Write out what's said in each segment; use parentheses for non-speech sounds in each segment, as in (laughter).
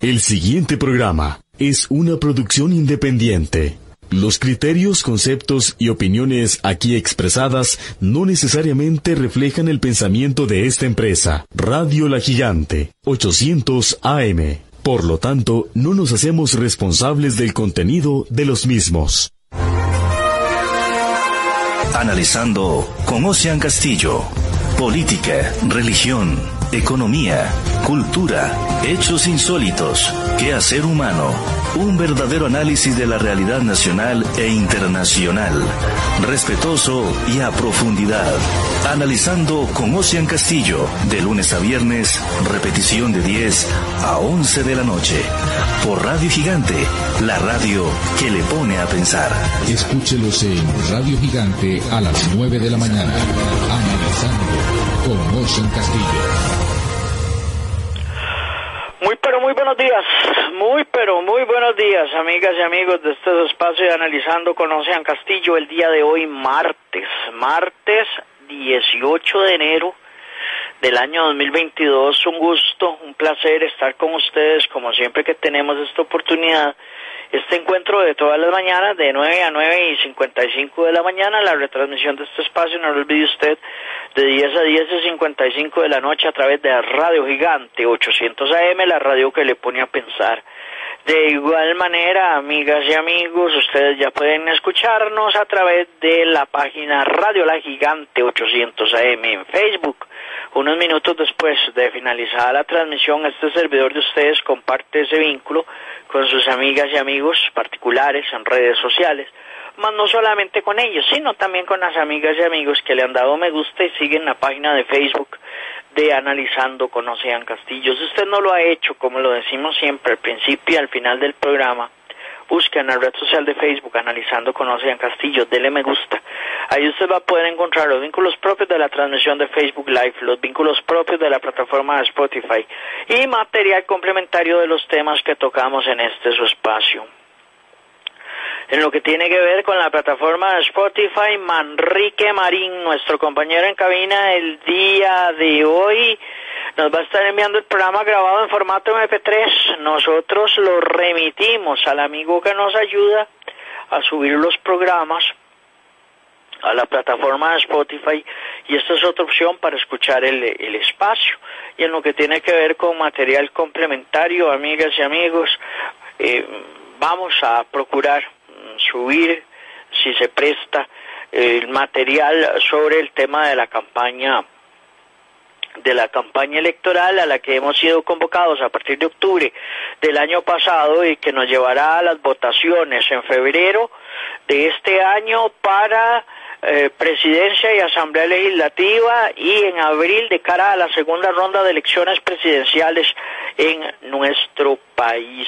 El siguiente programa es una producción independiente. Los criterios, conceptos y opiniones aquí expresadas no necesariamente reflejan el pensamiento de esta empresa. Radio La Gigante, 800 AM. Por lo tanto, no nos hacemos responsables del contenido de los mismos. Analizando con Ocean Castillo. Política, religión, economía, cultura, hechos insólitos, quehacer humano, un verdadero análisis de la realidad nacional e internacional, respetuoso y a profundidad. Analizando con Ocean Castillo, de lunes a viernes, repetición de 10 a 11 de la noche, por Radio Gigante, la radio que le pone a pensar. Escúchelos en Radio Gigante a las 9 de la mañana, analizando con Ocean Castillo. Buenos días, muy pero muy buenos días, amigas y amigos de este espacio de Analizando con Ocean Castillo, el día de hoy martes, martes 18 de enero del año 2022. Un gusto, un placer estar con ustedes como siempre que tenemos esta oportunidad este encuentro de todas las mañanas, de 9 a 9 y 55 de la mañana, la retransmisión de este espacio, no lo olvide usted, de 10 a 10 y 55 de la noche a través de Radio Gigante 800 AM, la radio que le pone a pensar. De igual manera, amigas y amigos, ustedes ya pueden escucharnos a través de la página Radio La Gigante 800 AM en Facebook. Unos minutos después de finalizar la transmisión, este servidor de ustedes comparte ese vínculo con sus amigas y amigos particulares en redes sociales, más no solamente con ellos, sino también con las amigas y amigos que le han dado me gusta y siguen la página de Facebook de Analizando con Ocean Castillo. Si usted no lo ha hecho, como lo decimos siempre al principio y al final del programa, busque en la red social de Facebook Analizando con Ocean Castillo, dele me gusta. Ahí usted va a poder encontrar los vínculos propios de la transmisión de Facebook Live, los vínculos propios de la plataforma de Spotify y material complementario de los temas que tocamos en este su espacio. En lo que tiene que ver con la plataforma de Spotify, Manrique Marín, nuestro compañero en cabina el día de hoy, nos va a estar enviando el programa grabado en formato MP3. Nosotros lo remitimos al amigo que nos ayuda a subir los programas a la plataforma de Spotify y esta es otra opción para escuchar el, el, espacio. Y en lo que tiene que ver con material complementario, amigas y amigos, eh, vamos a procurar subir, si se presta, el material sobre el tema de la campaña de la campaña electoral a la que hemos sido convocados a partir de octubre del año pasado y que nos llevará a las votaciones en febrero de este año para eh, presidencia y asamblea legislativa y en abril de cara a la segunda ronda de elecciones presidenciales en nuestro país.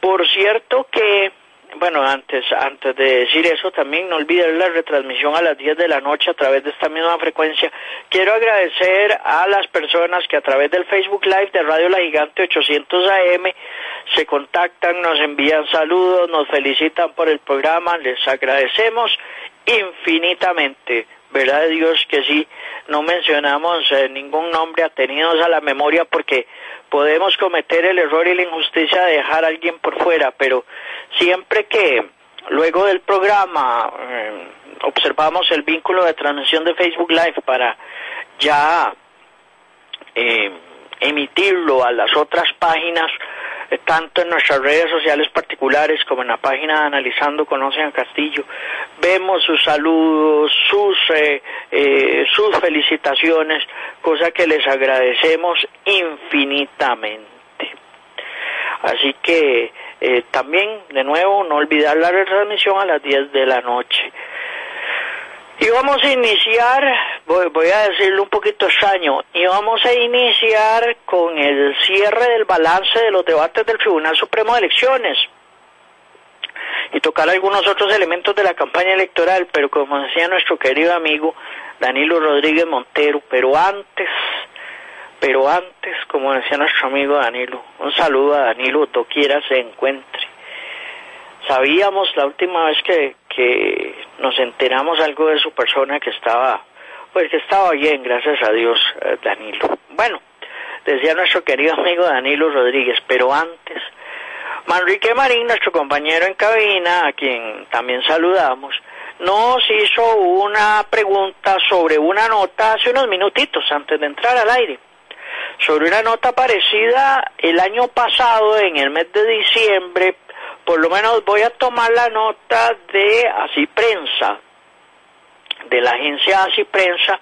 Por cierto que bueno, antes, antes de decir eso, también no olviden la retransmisión a las 10 de la noche a través de esta misma frecuencia. Quiero agradecer a las personas que a través del Facebook Live de Radio La Gigante 800 AM se contactan, nos envían saludos, nos felicitan por el programa, les agradecemos infinitamente. ¿Verdad Dios que sí? No mencionamos eh, ningún nombre atenidos a la memoria porque podemos cometer el error y la injusticia de dejar a alguien por fuera, pero siempre que luego del programa eh, observamos el vínculo de transmisión de Facebook Live para ya eh, emitirlo a las otras páginas, tanto en nuestras redes sociales particulares como en la página de Analizando Conocen a Castillo, vemos sus saludos, sus, sus felicitaciones, cosa que les agradecemos infinitamente. Así que eh, también, de nuevo, no olvidar la retransmisión a las 10 de la noche. Y vamos a iniciar voy, voy a decirlo un poquito extraño, y vamos a iniciar con el cierre del balance de los debates del Tribunal Supremo de Elecciones y tocar algunos otros elementos de la campaña electoral, pero como decía nuestro querido amigo Danilo Rodríguez Montero, pero antes, pero antes, como decía nuestro amigo Danilo, un saludo a Danilo, doquiera se encuentre. Sabíamos la última vez que, que nos enteramos algo de su persona que estaba, pues estaba bien, gracias a Dios, eh, Danilo. Bueno, decía nuestro querido amigo Danilo Rodríguez, pero antes, Manrique Marín, nuestro compañero en cabina, a quien también saludamos, nos hizo una pregunta sobre una nota hace unos minutitos antes de entrar al aire. Sobre una nota parecida el año pasado, en el mes de diciembre, por lo menos voy a tomar la nota de Así Prensa, de la agencia Así Prensa,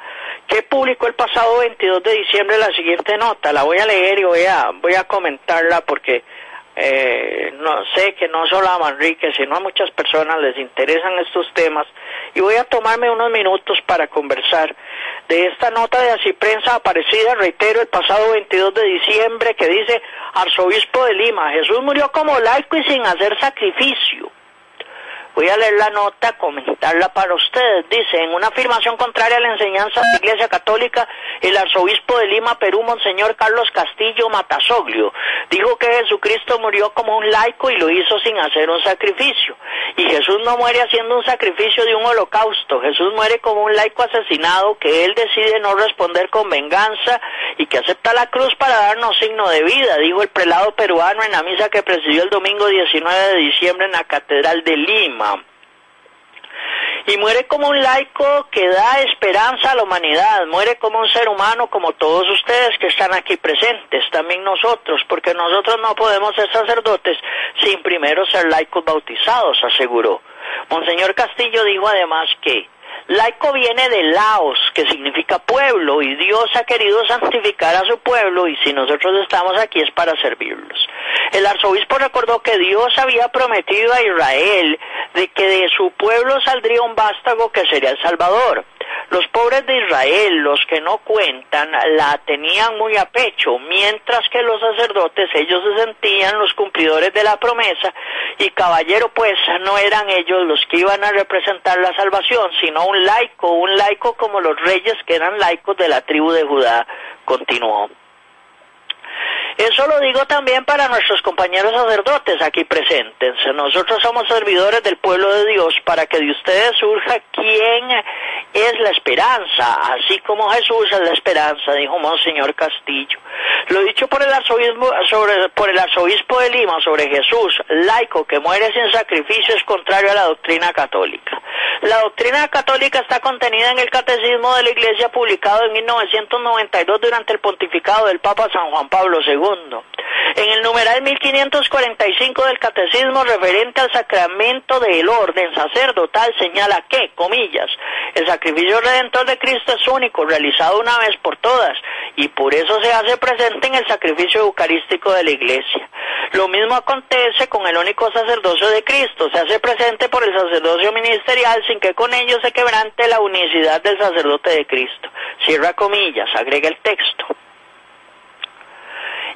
que publicó el pasado 22 de diciembre la siguiente nota. La voy a leer y voy a, voy a comentarla porque eh, no sé que no solo a Manrique, sino a muchas personas les interesan estos temas y voy a tomarme unos minutos para conversar de esta nota de así prensa aparecida, reitero, el pasado 22 de diciembre que dice Arzobispo de Lima, Jesús murió como laico y sin hacer sacrificio. Voy a leer la nota, comentarla para ustedes. Dice, en una afirmación contraria a la enseñanza de la Iglesia Católica, el arzobispo de Lima, Perú, Monseñor Carlos Castillo Matasoglio, dijo que Jesucristo murió como un laico y lo hizo sin hacer un sacrificio. Y Jesús no muere haciendo un sacrificio de un holocausto. Jesús muere como un laico asesinado que él decide no responder con venganza y que acepta la cruz para darnos signo de vida, dijo el prelado peruano en la misa que presidió el domingo 19 de diciembre en la Catedral de Lima y muere como un laico que da esperanza a la humanidad, muere como un ser humano como todos ustedes que están aquí presentes, también nosotros, porque nosotros no podemos ser sacerdotes sin primero ser laicos bautizados, aseguró. Monseñor Castillo dijo además que Laico viene de Laos, que significa pueblo, y Dios ha querido santificar a su pueblo, y si nosotros estamos aquí es para servirlos. El arzobispo recordó que Dios había prometido a Israel de que de su pueblo saldría un vástago que sería el Salvador. Los pobres de Israel, los que no cuentan, la tenían muy a pecho, mientras que los sacerdotes, ellos se sentían los cumplidores de la promesa, y caballero pues no eran ellos los que iban a representar la salvación, sino un laico, un laico como los reyes que eran laicos de la tribu de Judá, continuó. Eso lo digo también para nuestros compañeros sacerdotes aquí presentes. Nosotros somos servidores del pueblo de Dios para que de ustedes surja quién es la esperanza, así como Jesús es la esperanza, dijo Monseñor Castillo. Lo dicho por el arzobispo, por el arzobispo de Lima sobre Jesús, laico que muere sin sacrificio, es contrario a la doctrina católica. La doctrina católica está contenida en el Catecismo de la Iglesia publicado en 1992 durante el pontificado del Papa San Juan Pablo II. En el numeral 1545 del Catecismo referente al sacramento del orden sacerdotal señala que, comillas, el sacrificio redentor de Cristo es único, realizado una vez por todas, y por eso se hace presente en el sacrificio eucarístico de la Iglesia. Lo mismo acontece con el único sacerdocio de Cristo, se hace presente por el sacerdocio ministerial sin que con ello se quebrante la unicidad del sacerdote de Cristo. Cierra comillas, agrega el texto.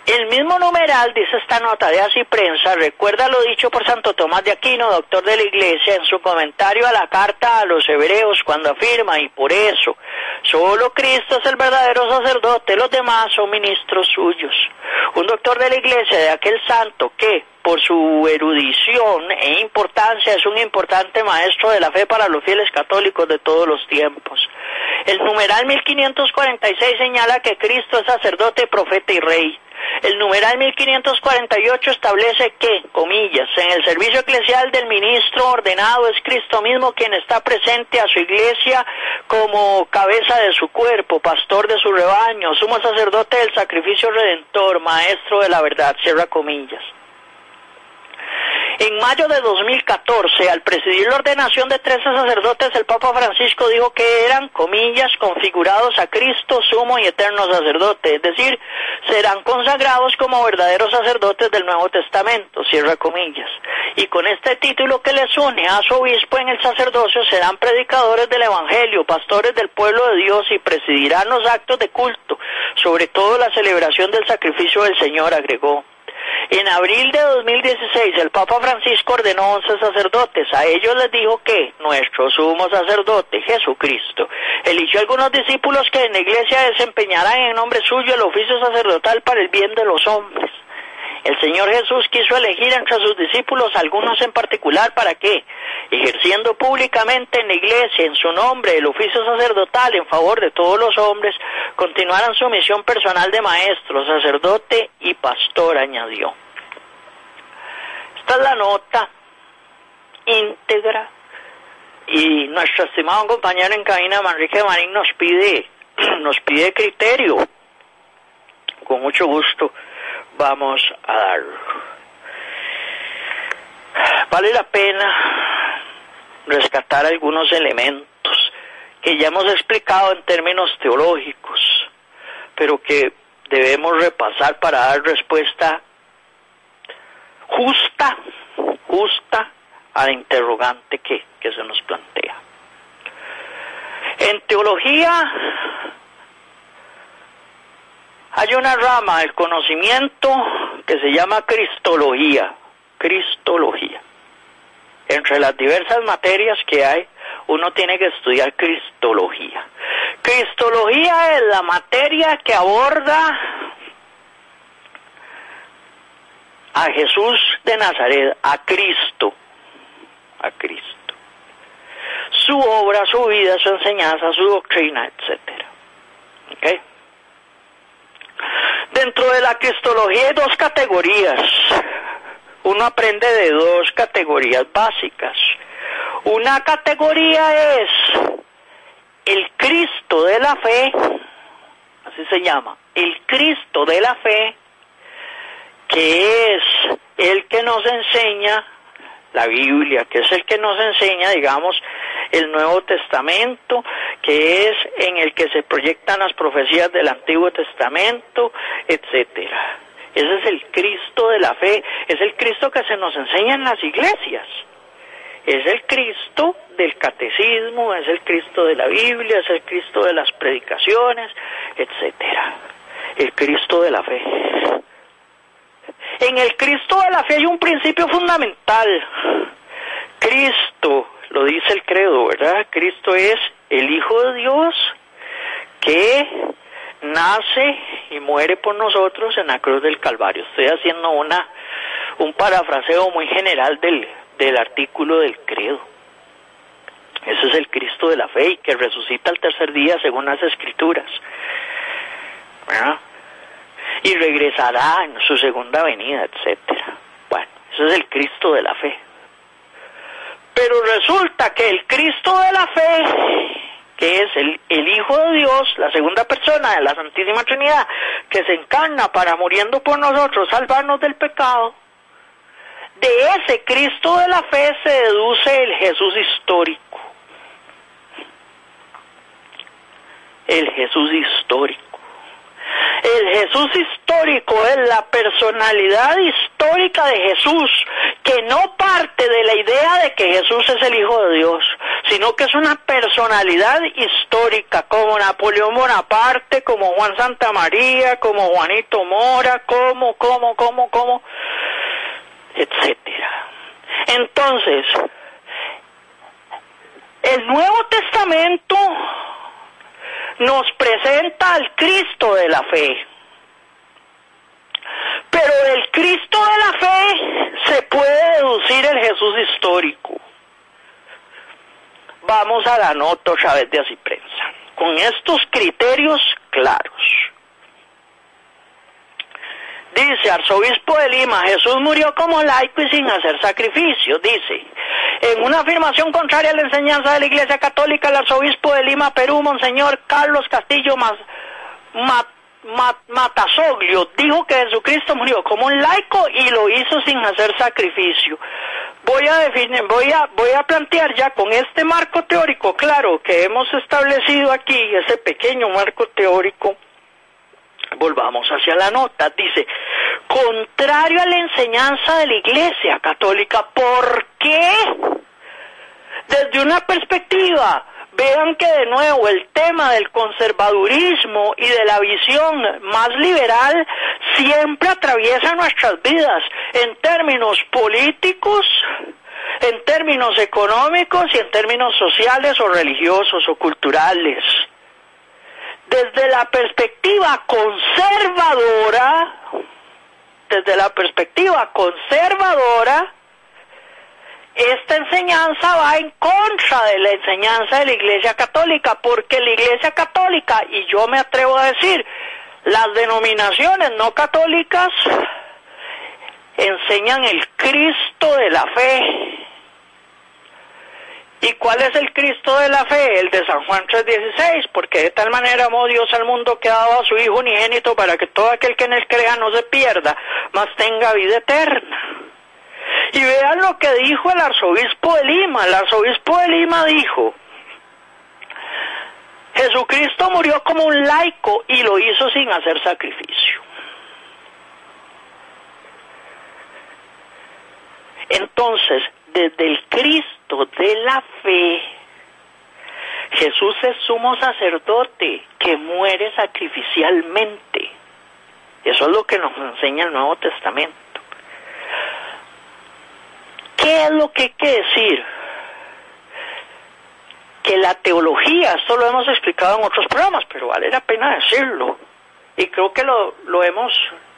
El mismo numeral, dice esta nota de Así Prensa, recuerda lo dicho por Santo Tomás de Aquino, doctor de la Iglesia, en su comentario a la carta a los hebreos, cuando afirma, y por eso, solo Cristo es el verdadero sacerdote, los demás son ministros suyos. Un doctor de la Iglesia, de aquel santo que, por su erudición e importancia, es un importante maestro de la fe para los fieles católicos de todos los tiempos. El numeral 1546 señala que Cristo es sacerdote, profeta y rey. El numeral 1548 establece que, comillas, en el servicio eclesial del ministro ordenado es Cristo mismo quien está presente a su iglesia como cabeza de su cuerpo, pastor de su rebaño, sumo sacerdote del sacrificio redentor, maestro de la verdad, cierra comillas. En mayo de 2014, al presidir la ordenación de 13 sacerdotes, el Papa Francisco dijo que eran, comillas, configurados a Cristo, sumo y eterno sacerdote, es decir, serán consagrados como verdaderos sacerdotes del Nuevo Testamento, cierra comillas. Y con este título que les une a su obispo en el sacerdocio, serán predicadores del Evangelio, pastores del pueblo de Dios y presidirán los actos de culto, sobre todo la celebración del sacrificio del Señor, agregó. En abril de 2016 el Papa Francisco ordenó 11 sacerdotes. A ellos les dijo que nuestro sumo sacerdote, Jesucristo, eligió algunos discípulos que en la iglesia desempeñarán en nombre suyo el oficio sacerdotal para el bien de los hombres. El Señor Jesús quiso elegir entre sus discípulos algunos en particular para que, ejerciendo públicamente en la iglesia en su nombre el oficio sacerdotal en favor de todos los hombres, continuaran su misión personal de maestro, sacerdote y pastor, añadió. Esta es la nota íntegra y nuestro estimado compañero en cabina, Manrique Marín, nos pide, (clears throat) nos pide criterio. Con mucho gusto vamos a darlo. Vale la pena rescatar algunos elementos que ya hemos explicado en términos teológicos, pero que debemos repasar para dar respuesta justa, justa al interrogante que, que se nos plantea. En teología hay una rama del conocimiento que se llama cristología, cristología. Entre las diversas materias que hay, uno tiene que estudiar cristología. Cristología es la materia que aborda a Jesús de Nazaret, a Cristo, a Cristo. Su obra, su vida, su enseñanza, su doctrina, etc. ¿Okay? Dentro de la cristología hay dos categorías. Uno aprende de dos categorías básicas. Una categoría es el Cristo de la fe, así se llama, el Cristo de la fe, que es el que nos enseña la Biblia, que es el que nos enseña, digamos, el Nuevo Testamento, que es en el que se proyectan las profecías del Antiguo Testamento, etcétera. Ese es el Cristo de la fe, es el Cristo que se nos enseña en las iglesias. Es el Cristo del catecismo, es el Cristo de la Biblia, es el Cristo de las predicaciones, etcétera. El Cristo de la fe. En el Cristo de la fe hay un principio fundamental. Cristo, lo dice el credo, ¿verdad? Cristo es el Hijo de Dios que nace y muere por nosotros en la cruz del Calvario. Estoy haciendo una un parafraseo muy general del, del artículo del credo. Ese es el Cristo de la fe y que resucita al tercer día según las escrituras. ¿verdad? Y regresará en su segunda venida, etcétera. Bueno, ese es el Cristo de la fe. Pero resulta que el Cristo de la fe, que es el, el, Hijo de Dios, la segunda persona de la Santísima Trinidad, que se encarna para muriendo por nosotros, salvarnos del pecado, de ese Cristo de la fe se deduce el Jesús histórico. El Jesús histórico. El Jesús histórico es la personalidad histórica de Jesús, que no parte de la idea de que Jesús es el Hijo de Dios, sino que es una personalidad histórica, como Napoleón Bonaparte, como Juan Santa María, como Juanito Mora, como, como, como, como, etcétera. Entonces, el Nuevo Testamento nos presenta al Cristo de la fe. Pero del Cristo de la fe se puede deducir el Jesús histórico. Vamos a la nota otra vez de así prensa. Con estos criterios claros. Dice Arzobispo de Lima, Jesús murió como laico y sin hacer sacrificio. Dice, en una afirmación contraria a la enseñanza de la Iglesia Católica, el Arzobispo de Lima, Perú, Monseñor Carlos Castillo Matasoglio dijo que Jesucristo murió como un laico y lo hizo sin hacer sacrificio. Voy a definir, voy a, voy a plantear ya con este marco teórico, claro, que hemos establecido aquí, ese pequeño marco teórico, volvamos hacia la nota, dice, contrario a la enseñanza de la Iglesia Católica, ¿por qué? Desde una perspectiva vean que de nuevo el tema del conservadurismo y de la visión más liberal siempre atraviesa nuestras vidas en términos políticos, en términos económicos y en términos sociales o religiosos o culturales. Desde la perspectiva conservadora, desde la perspectiva conservadora, esta enseñanza va en contra de la enseñanza de la Iglesia Católica, porque la Iglesia Católica, y yo me atrevo a decir, las denominaciones no católicas enseñan el Cristo de la fe. ¿Y cuál es el Cristo de la fe? El de San Juan 3:16, porque de tal manera amó Dios al mundo que ha dado a su Hijo unigénito para que todo aquel que en él crea no se pierda, mas tenga vida eterna. Y vean lo que dijo el arzobispo de Lima. El arzobispo de Lima dijo, Jesucristo murió como un laico y lo hizo sin hacer sacrificio. Entonces, desde el Cristo de la fe, Jesús es sumo sacerdote que muere sacrificialmente. Eso es lo que nos enseña el Nuevo Testamento. ¿Qué es lo que hay que decir? Que la teología, esto lo hemos explicado en otros programas, pero vale la pena decirlo. Y creo que lo, lo hemos,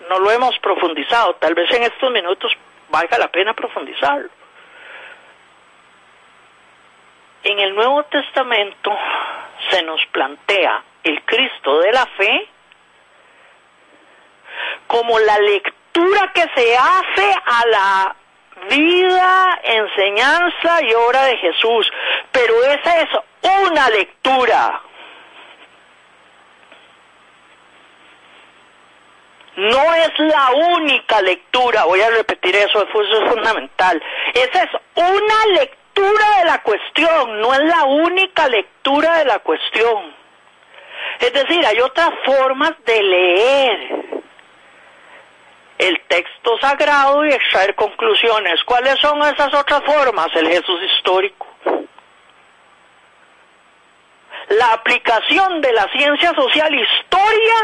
no lo hemos profundizado. Tal vez en estos minutos valga la pena profundizarlo. En el Nuevo Testamento se nos plantea el Cristo de la fe como la lectura que se hace a la vida, enseñanza y obra de Jesús. Pero esa es una lectura. No es la única lectura, voy a repetir eso, eso es fundamental. Esa es una lectura de la cuestión, no es la única lectura de la cuestión. Es decir, hay otras formas de leer el texto sagrado y extraer conclusiones. ¿Cuáles son esas otras formas? El Jesús histórico. La aplicación de la ciencia social historia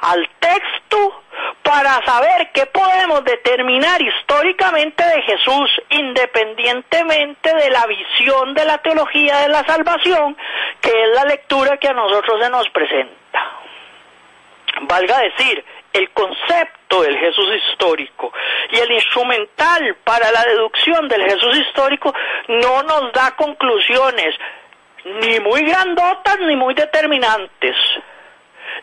al texto para saber qué podemos determinar históricamente de Jesús independientemente de la visión de la teología de la salvación, que es la lectura que a nosotros se nos presenta. Valga decir, el concepto del Jesús histórico y el instrumental para la deducción del Jesús histórico no nos da conclusiones ni muy grandotas ni muy determinantes.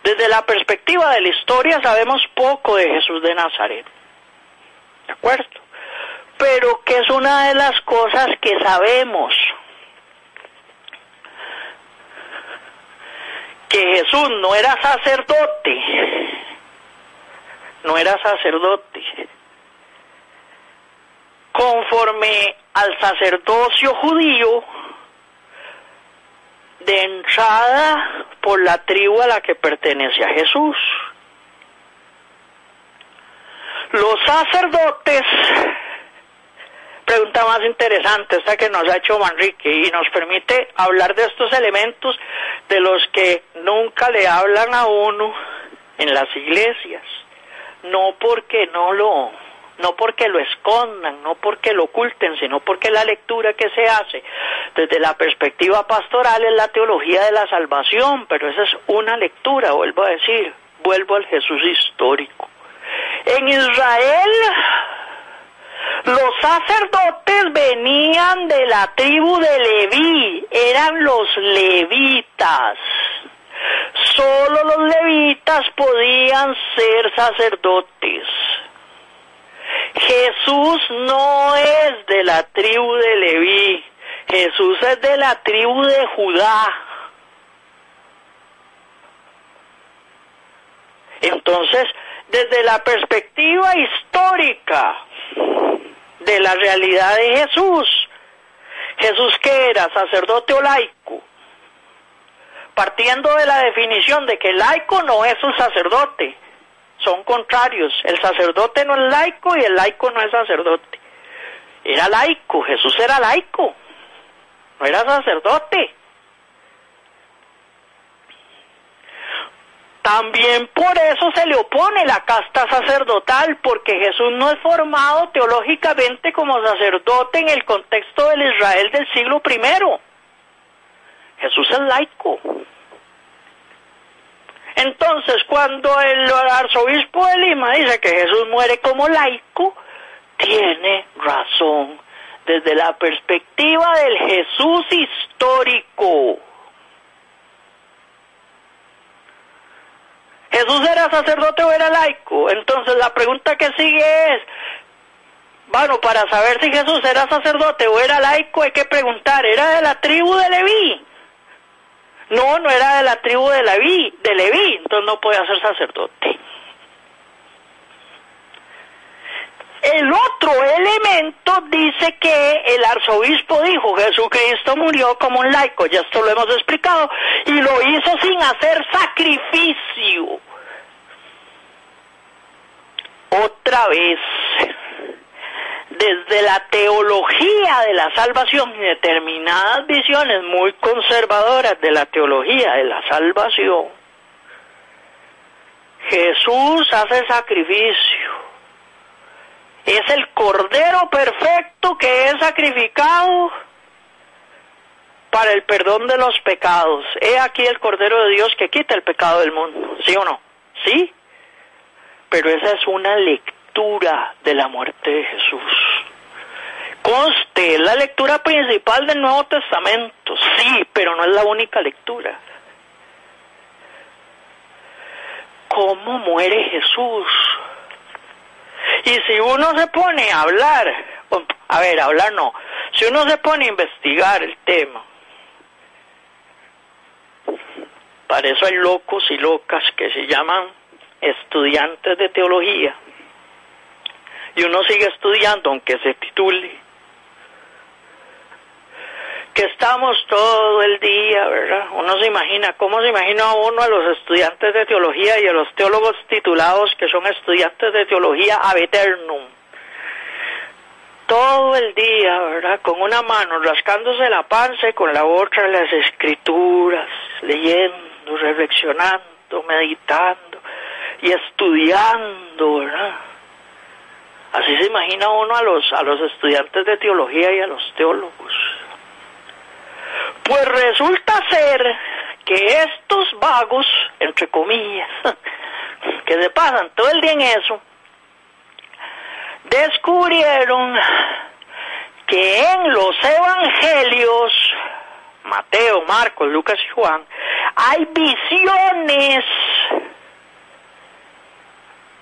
Desde la perspectiva de la historia sabemos poco de Jesús de Nazaret. ¿De acuerdo? Pero que es una de las cosas que sabemos. Que Jesús no era sacerdote, no era sacerdote. Conforme al sacerdocio judío, de entrada por la tribu a la que pertenece a Jesús. Los sacerdotes, pregunta más interesante esta que nos ha hecho Manrique y nos permite hablar de estos elementos de los que nunca le hablan a uno en las iglesias no porque no lo no porque lo escondan, no porque lo oculten, sino porque la lectura que se hace desde la perspectiva pastoral es la teología de la salvación, pero esa es una lectura, vuelvo a decir, vuelvo al Jesús histórico. En Israel los sacerdotes venían de la tribu de Leví, eran los levitas. Solo los levitas podían ser sacerdotes. Jesús no es de la tribu de Leví, Jesús es de la tribu de Judá. Entonces, desde la perspectiva histórica de la realidad de Jesús, Jesús que era sacerdote o laico, partiendo de la definición de que laico no es un sacerdote, son contrarios, el sacerdote no es laico y el laico no es sacerdote. Era laico, Jesús era laico, no era sacerdote. También por eso se le opone la casta sacerdotal, porque Jesús no es formado teológicamente como sacerdote en el contexto del Israel del siglo I. Jesús es laico. Entonces, cuando el arzobispo de Lima dice que Jesús muere como laico, tiene razón desde la perspectiva del Jesús histórico. Jesús era sacerdote o era laico. Entonces la pregunta que sigue es, bueno, para saber si Jesús era sacerdote o era laico hay que preguntar, ¿era de la tribu de Leví? No, no era de la tribu de Leví, de Leví, entonces no podía ser sacerdote. El otro elemento dice que el arzobispo dijo, Jesucristo murió como un laico, ya esto lo hemos explicado, y lo hizo sin hacer sacrificio. Otra vez, desde la teología de la salvación y determinadas visiones muy conservadoras de la teología de la salvación, Jesús hace sacrificio es el Cordero perfecto que es sacrificado para el perdón de los pecados. He aquí el Cordero de Dios que quita el pecado del mundo, ¿sí o no? Sí, pero esa es una lectura de la muerte de Jesús. Conste, es la lectura principal del Nuevo Testamento, sí, pero no es la única lectura. ¿Cómo muere Jesús? Y si uno se pone a hablar, a ver, hablar no, si uno se pone a investigar el tema, para eso hay locos y locas que se llaman estudiantes de teología. Y uno sigue estudiando aunque se titule que estamos todo el día, ¿verdad? Uno se imagina, ¿cómo se imagina uno a los estudiantes de teología y a los teólogos titulados que son estudiantes de teología ab eternum? Todo el día, ¿verdad? Con una mano rascándose la panza y con la otra las escrituras, leyendo, reflexionando, meditando y estudiando, ¿verdad? Así se imagina uno a los, a los estudiantes de teología y a los teólogos. Pues resulta ser que estos vagos, entre comillas, (laughs) que se pasan todo el día en eso, descubrieron que en los evangelios, Mateo, Marcos, Lucas y Juan, hay visiones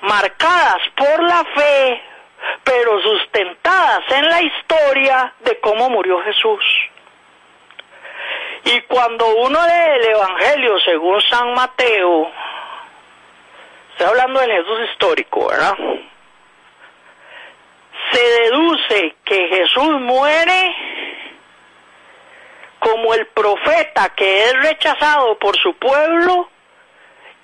marcadas por la fe, pero sustentadas en la historia de cómo murió Jesús. Y cuando uno lee el Evangelio según San Mateo, estoy hablando del Jesús histórico, ¿verdad? Se deduce que Jesús muere como el profeta que es rechazado por su pueblo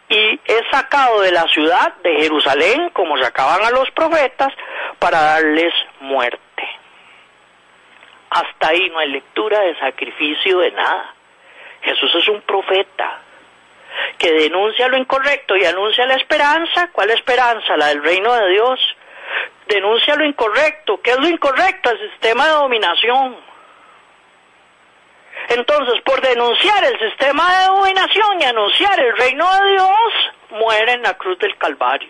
y es sacado de la ciudad de Jerusalén, como sacaban a los profetas, para darles muerte. Hasta ahí no hay lectura de sacrificio de nada. Jesús es un profeta que denuncia lo incorrecto y anuncia la esperanza. ¿Cuál esperanza? La del reino de Dios. Denuncia lo incorrecto. ¿Qué es lo incorrecto? El sistema de dominación. Entonces, por denunciar el sistema de dominación y anunciar el reino de Dios, muere en la cruz del Calvario.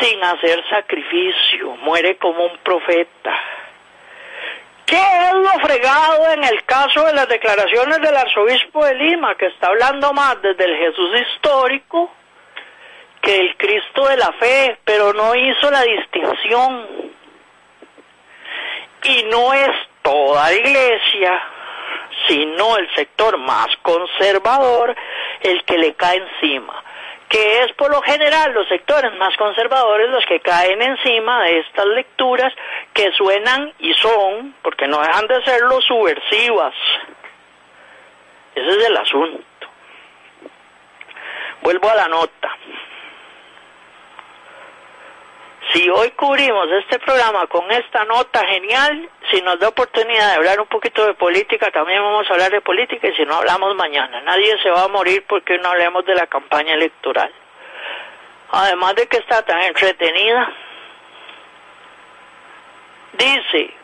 Sin hacer sacrificio, muere como un profeta. ¿Qué es lo fregado en el caso de las declaraciones del arzobispo de Lima, que está hablando más desde el Jesús histórico que el Cristo de la fe, pero no hizo la distinción? Y no es toda la iglesia, sino el sector más conservador el que le cae encima. que es por lo general los sectores más conservadores los que caen encima de estas lecturas que suenan y son, porque no dejan de serlo, subversivas. Ese es el asunto. Vuelvo a la nota. Si hoy cubrimos este programa con esta nota genial, si nos da oportunidad de hablar un poquito de política, también vamos a hablar de política y si no hablamos mañana. Nadie se va a morir porque no hablemos de la campaña electoral. Además de que está tan entretenida, dice,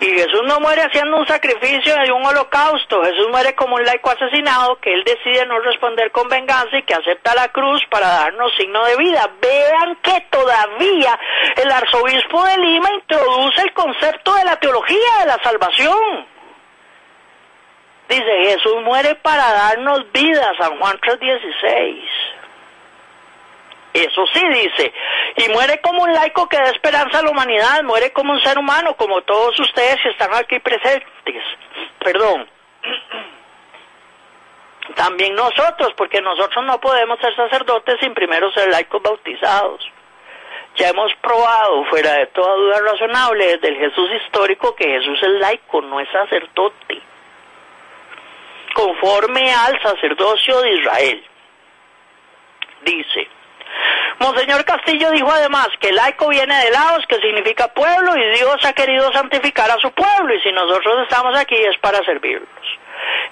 y Jesús no muere haciendo un sacrificio de un holocausto, Jesús muere como un laico asesinado que él decide no responder con venganza y que acepta la cruz para darnos signo de vida. Vean que todavía el arzobispo de Lima introduce el concepto de la teología de la salvación. Dice, Jesús muere para darnos vida, San Juan 3.16. Eso sí dice. Y muere como un laico que da esperanza a la humanidad, muere como un ser humano, como todos ustedes que están aquí presentes. Perdón. (clears throat) También nosotros, porque nosotros no podemos ser sacerdotes sin primero ser laicos bautizados. Ya hemos probado, fuera de toda duda razonable, desde el Jesús histórico, que Jesús es laico, no es sacerdote. Conforme al sacerdocio de Israel. Dice, Monseñor Castillo dijo además que laico viene de laos, que significa pueblo, y Dios ha querido santificar a su pueblo, y si nosotros estamos aquí es para servirlos.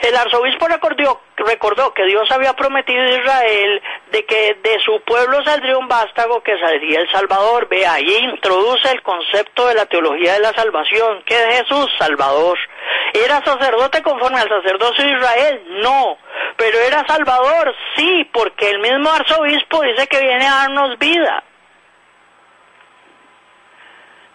El arzobispo recordó, que Dios había prometido a Israel de que de su pueblo saldría un vástago que saldría el Salvador. Ve, ahí introduce el concepto de la teología de la salvación. ¿Qué es Jesús? Salvador. ¿Era sacerdote conforme al sacerdocio de Israel? No. ¿Pero era Salvador? Sí, porque el mismo arzobispo dice que viene a darnos vida.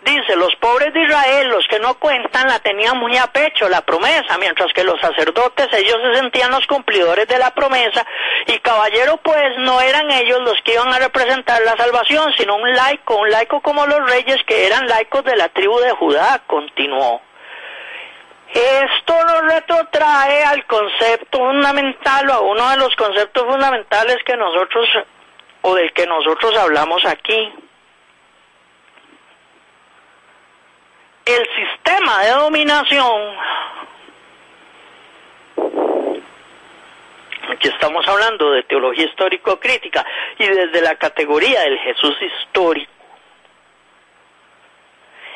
Dice, los pobres de Israel, los que no cuentan, la tenían muy a pecho, la promesa, mientras que los sacerdotes, ellos se sentían los cumplidores de la promesa, y caballero, pues, no eran ellos los que iban a representar la salvación, sino un laico, un laico como los reyes que eran laicos de la tribu de Judá, continuó. Esto nos retrotrae al concepto fundamental o a uno de los conceptos fundamentales que nosotros, o del que nosotros hablamos aquí, el sistema de dominación, aquí estamos hablando de teología histórico-crítica y desde la categoría del Jesús histórico,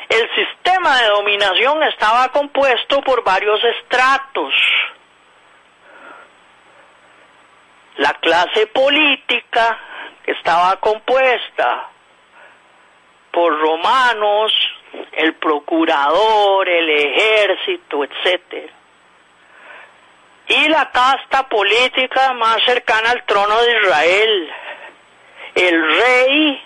el sistema de dominación estaba compuesto por varios estratos. La clase política, estaba compuesta por romanos, el procurador, el ejército, etcétera. Y la casta política más cercana al trono de Israel, el rey,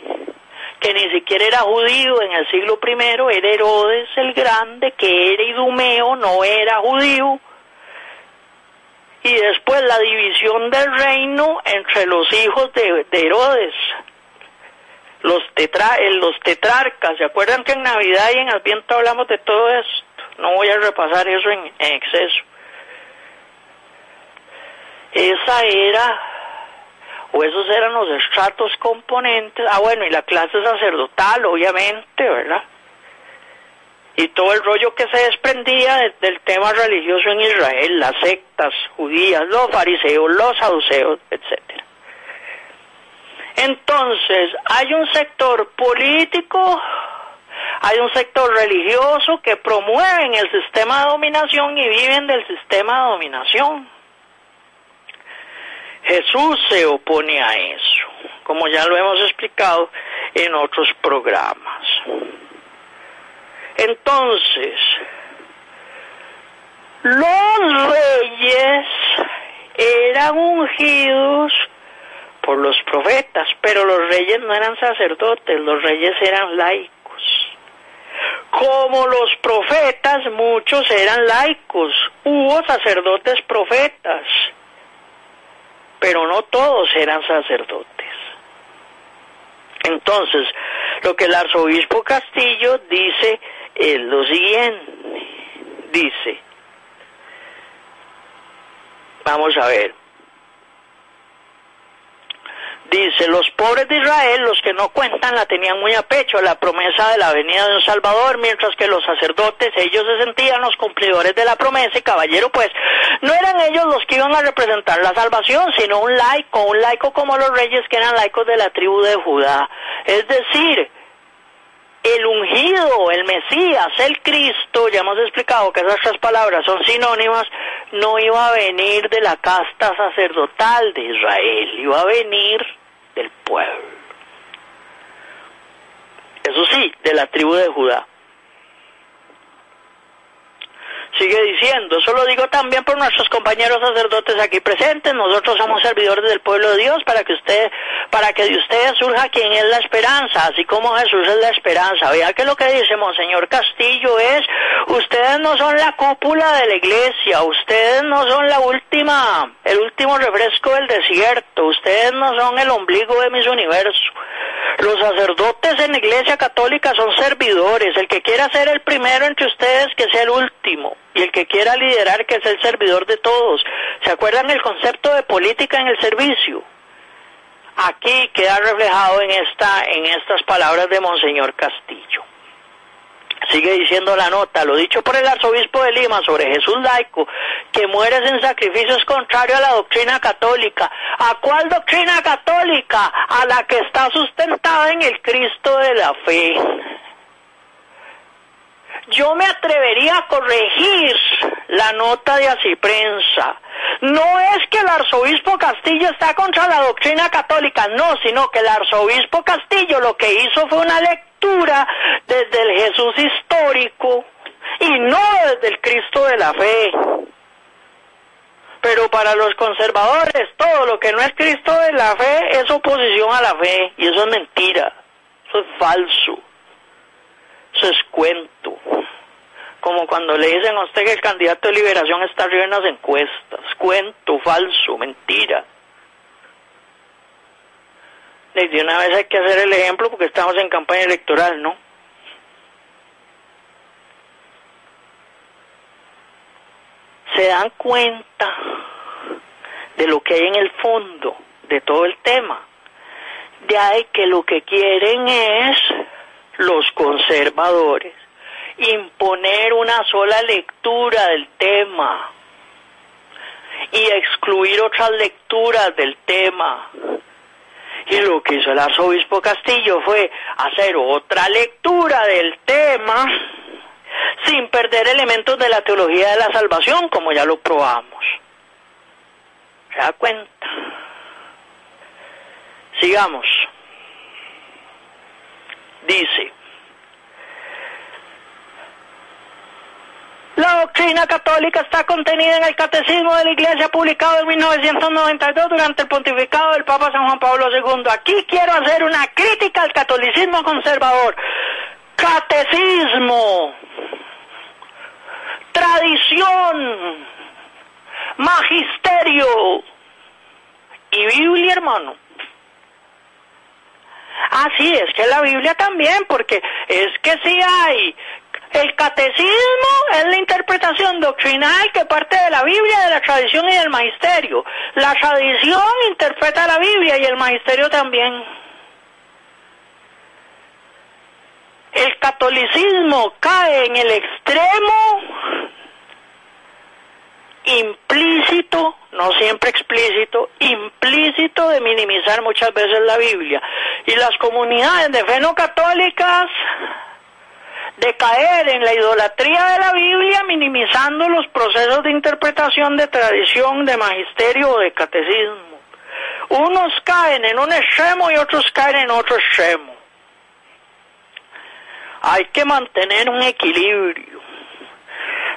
que ni siquiera era judío en el siglo I, era Herodes el Grande, que era idumeo, no era judío. Y después la división del reino entre los hijos de, Herodes, los, tetra, los tetrarcas. ¿Se acuerdan que en Navidad y en Adviento hablamos de todo esto? No voy a repasar eso en, en exceso. Esa era, o esos eran los estratos componentes. Ah, bueno, y la clase sacerdotal, obviamente, ¿verdad? Y todo el rollo que se desprendía del tema religioso en Israel, las sectas judías, los fariseos, los saduceos, etcétera. Entonces, hay un sector político, hay un sector religioso que promueven el sistema de dominación y viven del sistema de dominación. Jesús se opone a eso, como ya lo hemos explicado en otros programas. Entonces, los reyes eran ungidos por los profetas, pero los reyes no eran sacerdotes, los reyes eran laicos. Como los profetas, muchos eran laicos, hubo sacerdotes profetas, pero no todos eran sacerdotes. Entonces, lo que el arzobispo Castillo dice es lo siguiente, dice, vamos a ver, Dice, los pobres de Israel, los que no cuentan, la tenían muy a pecho, la promesa de la venida de un Salvador, mientras que los sacerdotes, ellos se sentían los cumplidores de la promesa y caballero, pues, no eran ellos los que iban a representar la salvación, sino un laico, un laico como los reyes que eran laicos de la tribu de Judá. Es decir, el ungido, el Mesías, el Cristo, ya hemos explicado que esas tres palabras son sinónimas, no iba a venir de la casta sacerdotal de Israel, iba a venir del pueblo. Eso sí, de la tribu de Judá. Sigue diciendo, eso lo digo también por nuestros compañeros sacerdotes aquí presentes, nosotros somos servidores del pueblo de Dios para que usted, para que de ustedes surja quien es la esperanza, así como Jesús es la esperanza. Vea que lo que dice Monseñor Castillo es, ustedes no son la cúpula de la iglesia, ustedes no son la última, el último refresco del desierto, ustedes no son el ombligo de mis universos. Los sacerdotes en la iglesia católica son servidores, el que quiera ser el primero entre ustedes que sea el último y el que quiera liderar que es el servidor de todos. ¿Se acuerdan el concepto de política en el servicio? Aquí queda reflejado en esta en estas palabras de Monseñor Castillo. Sigue diciendo la nota, lo dicho por el arzobispo de Lima sobre Jesús laico, que muere sin sacrificios contrario a la doctrina católica. ¿A cuál doctrina católica? A la que está sustentada en el Cristo de la fe. Yo me atrevería a corregir la nota de así prensa. No es que el arzobispo Castillo está contra la doctrina católica, no, sino que el arzobispo Castillo lo que hizo fue una lectura desde el Jesús histórico y no desde el Cristo de la fe. Pero para los conservadores, todo lo que no es Cristo de la fe es oposición a la fe, y eso es mentira, eso es falso, eso es cuento como cuando le dicen a usted que el candidato de liberación está arriba en las encuestas. Cuento, falso, mentira. De una vez hay que hacer el ejemplo porque estamos en campaña electoral, ¿no? Se dan cuenta de lo que hay en el fondo de todo el tema. De ahí que lo que quieren es los conservadores imponer una sola lectura del tema y excluir otras lecturas del tema. Y lo que hizo el arzobispo Castillo fue hacer otra lectura del tema sin perder elementos de la teología de la salvación, como ya lo probamos. ¿Se da cuenta? Sigamos. Dice, La doctrina católica está contenida en el Catecismo de la Iglesia publicado en 1992 durante el pontificado del Papa San Juan Pablo II. Aquí quiero hacer una crítica al catolicismo conservador. Catecismo, tradición, magisterio y Biblia, hermano. Así es que la Biblia también, porque es que si hay el catecismo es la interpretación doctrinal que parte de la Biblia, de la tradición y del magisterio. La tradición interpreta la Biblia y el magisterio también. El catolicismo cae en el extremo implícito, no siempre explícito, implícito de minimizar muchas veces la Biblia. Y las comunidades de fe no católicas de caer en la idolatría de la Biblia, minimizando los procesos de interpretación de tradición, de magisterio o de catecismo. Unos caen en un extremo y otros caen en otro extremo. Hay que mantener un equilibrio.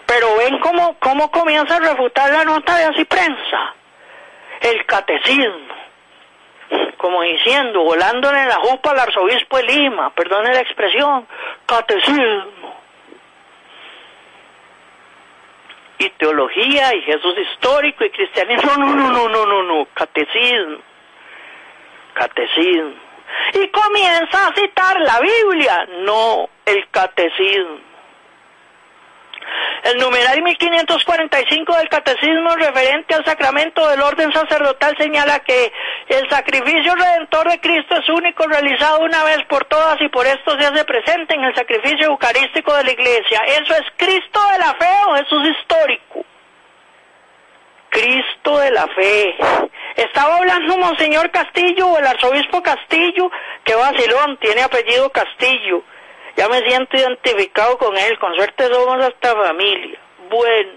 Pero ven cómo, cómo comienza a refutar la nota de así prensa. El catecismo como diciendo, volándole la jupa al arzobispo de Lima, perdone la expresión, catecismo. Y teología y Jesús histórico y cristianismo, no, no, no, no, no, no, catecismo, catecismo. Y comienza a citar la Biblia, no el catecismo. El numeral 1545 del Catecismo referente al sacramento del orden sacerdotal señala que el sacrificio redentor de Cristo es único, realizado una vez por todas y por esto se hace presente en el sacrificio eucarístico de la Iglesia. ¿Eso es Cristo de la fe o Jesús histórico? Cristo de la fe. Estaba hablando Monseñor Castillo o el arzobispo Castillo, que vacilón, tiene apellido Castillo. Ya me siento identificado con él, con suerte somos hasta familia. Bueno,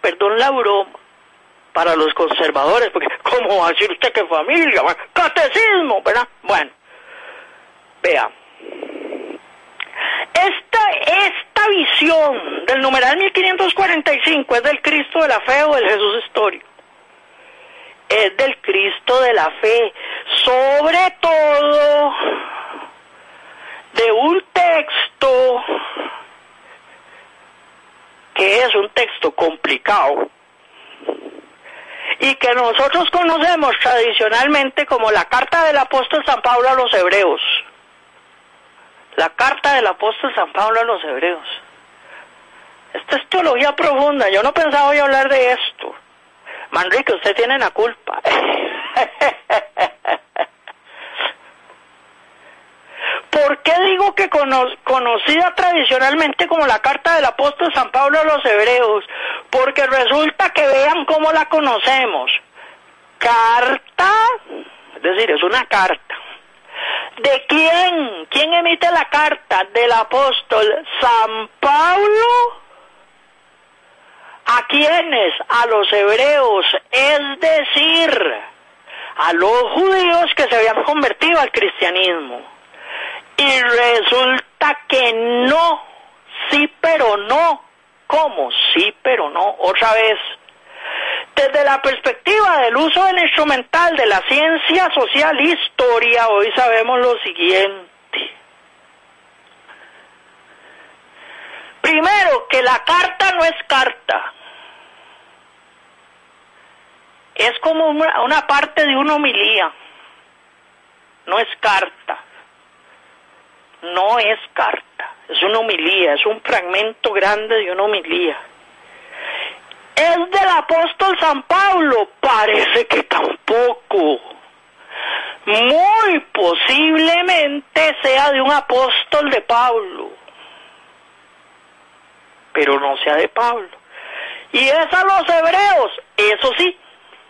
perdón la broma, para los conservadores, porque ¿cómo va a decir usted que familia? Catecismo, ¿verdad? Bueno, vea. Esta, esta visión del numeral 1545 es del Cristo de la fe o del Jesús histórico. Es del Cristo de la fe. Sobre todo de un texto que es un texto complicado y que nosotros conocemos tradicionalmente como la carta del apóstol San Pablo a los hebreos. La carta del apóstol San Pablo a los hebreos. Esta es teología profunda, yo no pensaba hoy hablar de esto. Manrique, usted tiene la culpa. (laughs) ¿Por qué digo que conocida tradicionalmente como la carta del apóstol San Pablo a los hebreos? Porque resulta que vean cómo la conocemos. Carta, es decir, es una carta. ¿De quién? ¿Quién emite la carta? Del apóstol San Pablo. ¿A quiénes? A los hebreos, es decir, a los judíos que se habían convertido al cristianismo. Y resulta que no, sí pero no. ¿Cómo? Sí pero no. Otra vez. Desde la perspectiva del uso del instrumental de la ciencia social historia, hoy sabemos lo siguiente. Primero, que la carta no es carta. Es como una, una parte de una homilía. No es carta no es carta, es una homilía, es un fragmento grande de una homilía. Es del apóstol San Pablo, parece que tampoco. Muy posiblemente sea de un apóstol de Pablo, pero no sea de Pablo. Y es a los hebreos, eso sí,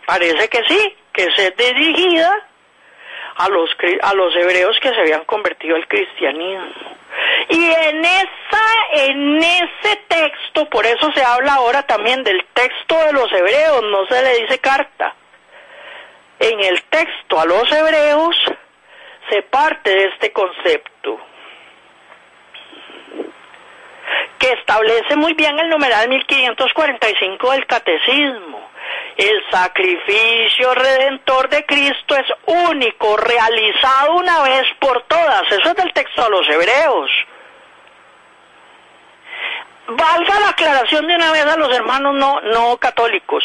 parece que sí, que es dirigida a los, a los hebreos que se habían convertido al cristianismo. Y en esa, en ese texto, por eso se habla ahora también del texto de los hebreos, no se le dice carta. En el texto a los hebreos se parte de este concepto que establece muy bien el numeral 1545 del catecismo el sacrificio redentor de Cristo es único, realizado una vez por todas. Eso es del texto de los hebreos. Valga la aclaración de una vez a los hermanos no, no católicos.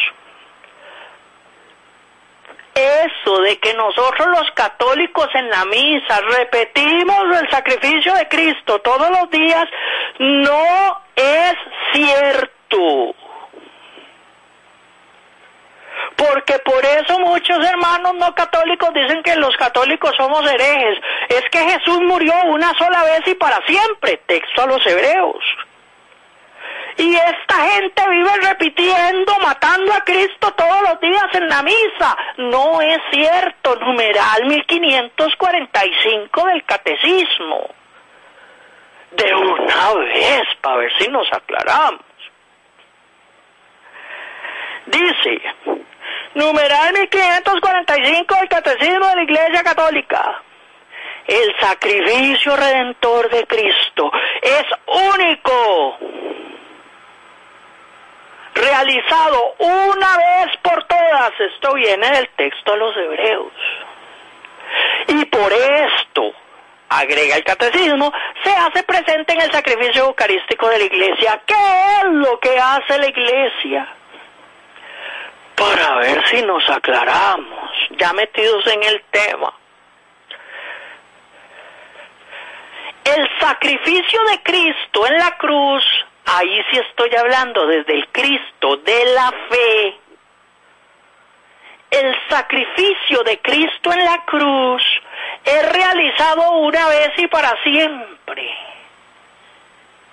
Eso de que nosotros los católicos en la misa repetimos el sacrificio de Cristo todos los días no es cierto. porque por eso muchos hermanos no católicos dicen que los católicos somos herejes. Es que Jesús murió una sola vez y para siempre, texto a los hebreos. Y esta gente vive repitiendo, matando a Cristo todos los días en la misa. No es cierto, numeral 1545 del catecismo. De una vez, para ver si nos aclaramos. Dice, Numeral 1545 del Catecismo de la Iglesia Católica. El sacrificio redentor de Cristo es único, realizado una vez por todas. Esto viene del texto de los hebreos. Y por esto, agrega el catecismo, se hace presente en el sacrificio eucarístico de la iglesia. ¿Qué es lo que hace la iglesia? para ver si nos aclaramos, ya metidos en el tema. El sacrificio de Cristo en la cruz ahí sí estoy hablando desde el Cristo de la fe. El sacrificio de Cristo en la cruz es realizado una vez y para siempre.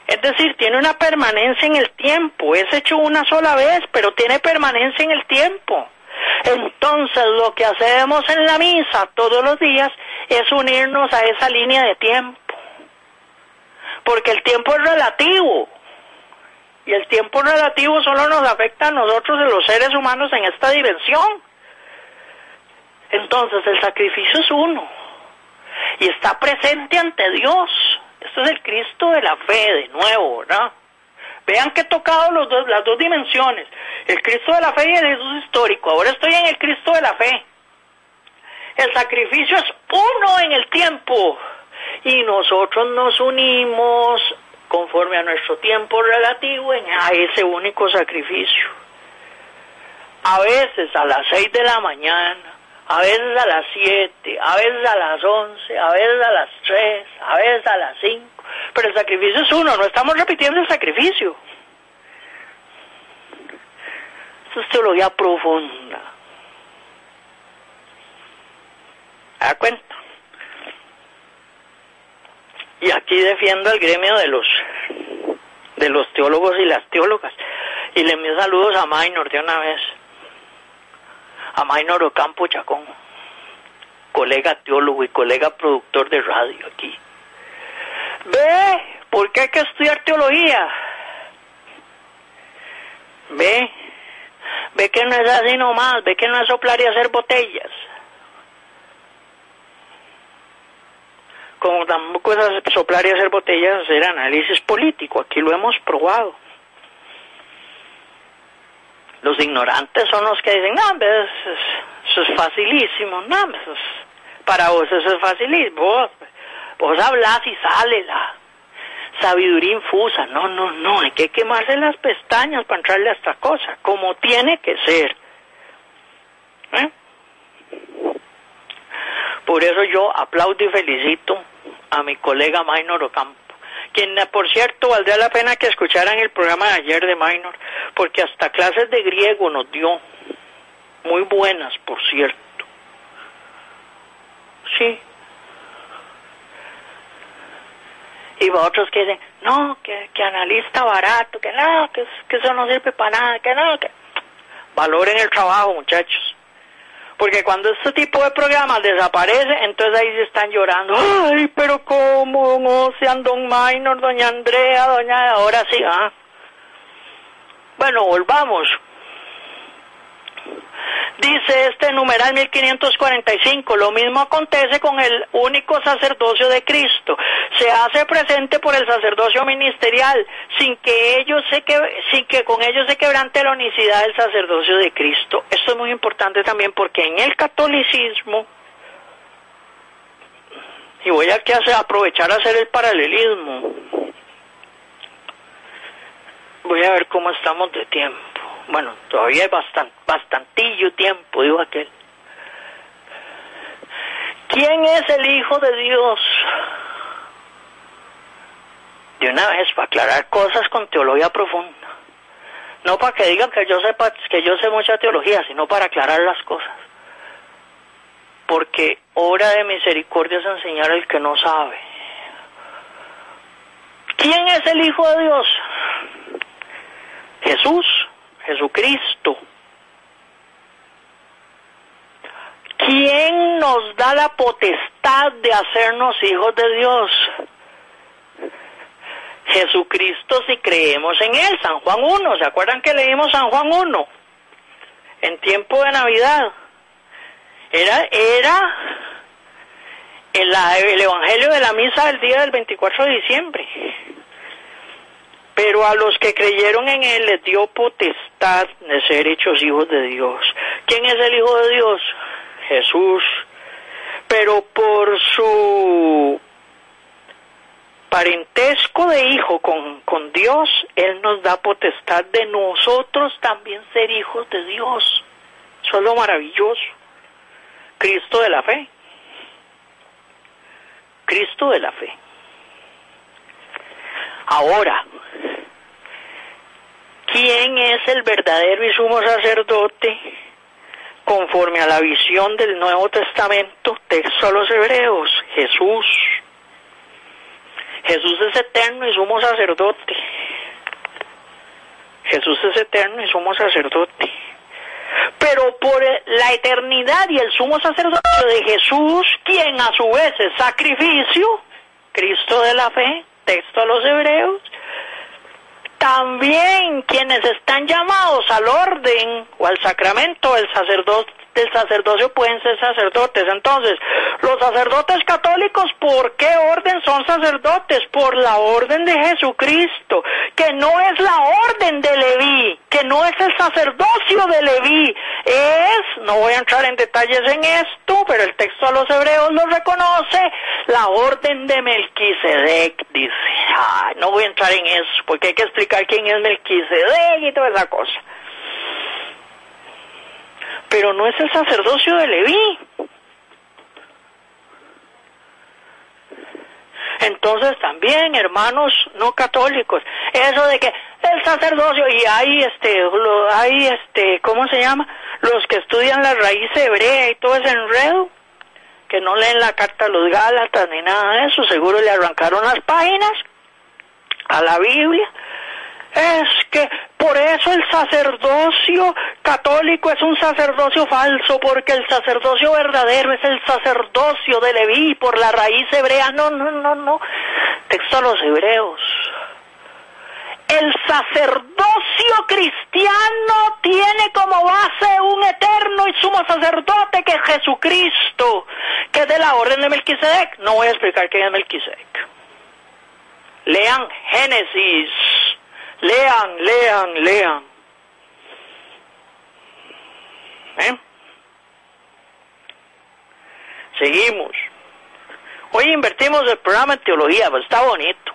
Es decir, tiene una permanencia en el tiempo, es hecho una sola vez, pero tiene permanencia en el tiempo. Entonces lo que hacemos en la misa todos los días es unirnos a esa línea de tiempo. Porque el tiempo es relativo. Y el tiempo relativo solo nos afecta a nosotros, los seres humanos, en esta dimensión. Entonces el sacrificio es uno. Y está presente ante Dios. Esto es el Cristo de la fe, de nuevo, ¿verdad? Vean que he tocado los dos, las dos dimensiones, el Cristo de la fe y el Jesús histórico. Ahora estoy en el Cristo de la fe. El sacrificio es uno en el tiempo y nosotros nos unimos conforme a nuestro tiempo relativo en a ese único sacrificio. A veces a las seis de la mañana, a veces a las siete, a veces a las once, a veces a las tres, a veces a las cinco, pero el sacrificio es uno, no estamos repitiendo el sacrificio. Eso es teología profunda. ¿A cuenta? Y aquí defiendo el gremio de los de los teólogos y las teólogas. Y le envío saludos a Maynor de una vez. A Maynor Ocampo Chacón, colega teólogo y colega productor de radio aquí. Ve, ¿por qué hay que estudiar teología? Ve, ve que no es así nomás, ve que no es soplar y hacer botellas. Como tampoco es soplar y hacer botellas, hacer análisis político. Aquí lo hemos probado. Los ignorantes son los que dicen, no, eso, es facilísimo, no, eso para vos eso es facilísimo. Vos, vos hablas y sale la sabiduría infusa. No, no, no, hay que quemarse las pestañas para entrarle a esta cosa, como tiene que ser. ¿Eh? Por eso yo aplaudo y felicito a mi colega Maynor Ocampo, quien por cierto valdría la pena que escucharan el programa de ayer de Maynor, porque hasta clases de griego nos dio, muy buenas por cierto. Sí. Y otros que dicen, no, que, que analista barato, que no, que, que eso no sirve para nada, que no, que... Valoren el trabajo, muchachos. Porque cuando este tipo de programas desaparece, entonces ahí se están llorando. Ay, pero cómo, no sean Don Minor, Doña Andrea, Doña... Ahora sí, ¿ah? Bueno, volvamos. Dice este numeral 1545, lo mismo acontece con el único sacerdocio de Cristo. Se hace presente por el sacerdocio ministerial, sin que ellos se que, sin que con ellos se quebrante la unicidad del sacerdocio de Cristo. Esto es muy importante también porque en el catolicismo y voy a aprovechar a hacer el paralelismo. Voy a ver cómo estamos de tiempo. Bueno, todavía hay bastante, bastantillo tiempo, dijo aquel. ¿Quién es el Hijo de Dios? De una vez, para aclarar cosas con teología profunda. No para que digan que yo sepa, que yo sé mucha teología, sino para aclarar las cosas. Porque obra de misericordia es enseñar al que no sabe. ¿Quién es el Hijo de Dios? Jesús. Jesucristo. ¿Quién nos da la potestad de hacernos hijos de Dios? Jesucristo si creemos en Él, San Juan 1, ¿se acuerdan que leímos San Juan 1? En tiempo de Navidad. Era, era el, el Evangelio de la Misa del día del 24 de diciembre. Pero a los que creyeron en Él les dio potestad de ser hechos hijos de Dios. ¿Quién es el Hijo de Dios? Jesús. Pero por su parentesco de hijo con, con Dios, Él nos da potestad de nosotros también ser hijos de Dios. Eso es lo maravilloso. Cristo de la fe. Cristo de la fe. Ahora, quién es el verdadero y sumo sacerdote conforme a la visión del Nuevo Testamento, texto a los hebreos, Jesús. Jesús es eterno y sumo sacerdote. Jesús es eterno y sumo sacerdote. Pero por la eternidad y el sumo sacerdocio de Jesús, quien a su vez es sacrificio, Cristo de la fe, texto a los hebreos, también quienes están llamados al orden o al sacramento del sacerdote del sacerdocio pueden ser sacerdotes. Entonces, los sacerdotes católicos, ¿por qué orden son sacerdotes? Por la orden de Jesucristo, que no es la orden de Leví, que no es el sacerdocio de Leví, es, no voy a entrar en detalles en esto, pero el texto a los hebreos lo reconoce, la orden de Melquisedec, dice. no voy a entrar en eso, porque hay que explicar quién es Melquisedec y toda esa cosa pero no es el sacerdocio de Leví. Entonces también, hermanos no católicos, eso de que el sacerdocio y hay este, hay este, ¿cómo se llama? Los que estudian la raíz hebrea y todo ese enredo, que no leen la carta a los Gálatas ni nada de eso, seguro le arrancaron las páginas a la Biblia es que por eso el sacerdocio católico es un sacerdocio falso, porque el sacerdocio verdadero es el sacerdocio de Leví por la raíz hebrea. No, no, no, no. Texto a los hebreos. El sacerdocio cristiano tiene como base un eterno y sumo sacerdote que es Jesucristo, que es de la orden de Melquisedec. No voy a explicar qué es Melquisedec. Lean Génesis Lean, lean, lean. ¿Eh? Seguimos. Hoy invertimos el programa en teología, pues está bonito.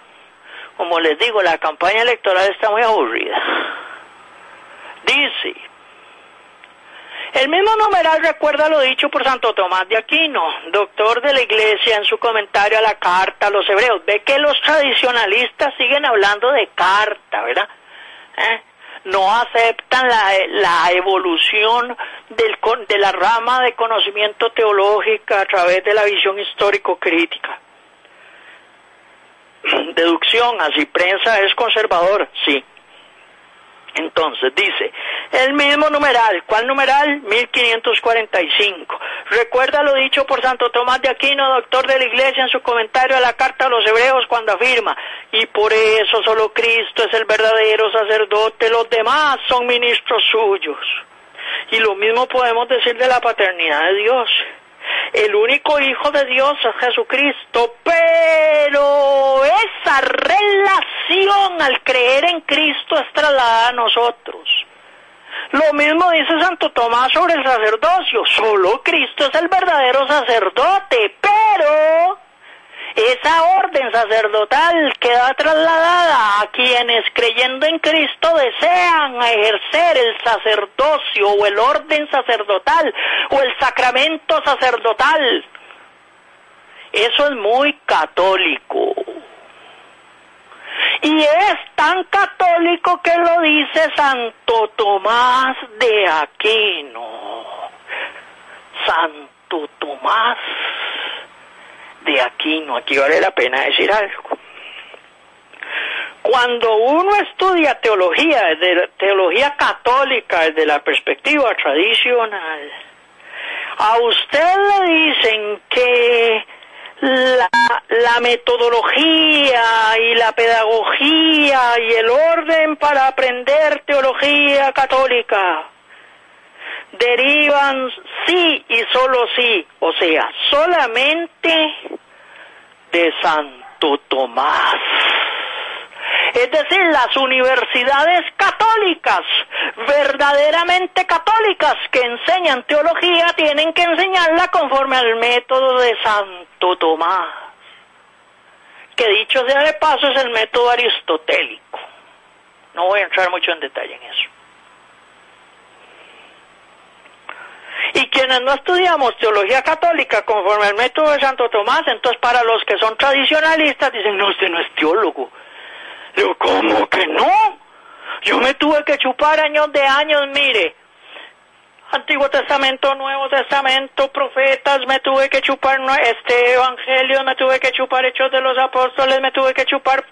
Como les digo, la campaña electoral está muy aburrida. Dice, el mismo numeral recuerda lo dicho por Santo Tomás de Aquino, doctor de la Iglesia, en su comentario a la carta a los hebreos. Ve que los tradicionalistas siguen hablando de carta, ¿verdad? ¿Eh? No aceptan la, evolución del, de la rama de conocimiento teológica a través de la visión histórico-crítica. Deducción, así prensa es conservador, sí. Entonces dice, el mismo numeral, ¿cuál numeral? 1545. Recuerda lo dicho por Santo Tomás de Aquino, doctor de la Iglesia, en su comentario a la carta a los hebreos cuando afirma, y por eso solo Cristo es el verdadero sacerdote, los demás son ministros suyos. Y lo mismo podemos decir de la paternidad de Dios. El único Hijo de Dios es Jesucristo, pero esa relación al creer en Cristo es trasladada a nosotros. Lo mismo dice Santo Tomás sobre el sacerdocio, solo Cristo es el verdadero sacerdote, pero esa orden sacerdotal queda trasladada a quienes creyendo en Cristo desean ejercer el sacerdocio o el orden sacerdotal o el sacramento sacerdotal. Eso es muy católico. Y es tan católico que lo dice Santo Tomás de Aquino. Santo Tomás de Aquino. Aquí vale la pena decir algo. Cuando uno estudia teología, desde teología católica, desde la perspectiva tradicional, a usted le dicen que la, la, metodología y la pedagogía y el orden para aprender teología católica derivan sí y solo sí, o sea, solamente de Santo Tomás. Es decir, las universidades católicas, verdaderamente católicas, que enseñan teología, tienen que enseñarla conforme al método de Santo Tomás, que dicho sea de paso es el método aristotélico. No voy a entrar mucho en detalle en eso. Y quienes no estudiamos teología católica conforme al método de Santo Tomás, entonces para los que son tradicionalistas dicen, no, usted no es teólogo. Digo, ¿cómo que no? Yo me tuve que chupar años de años, mire. Antiguo Testamento, Nuevo Testamento, profetas, me tuve que chupar este Evangelio, me tuve que chupar Hechos de los Apóstoles, me tuve que chupar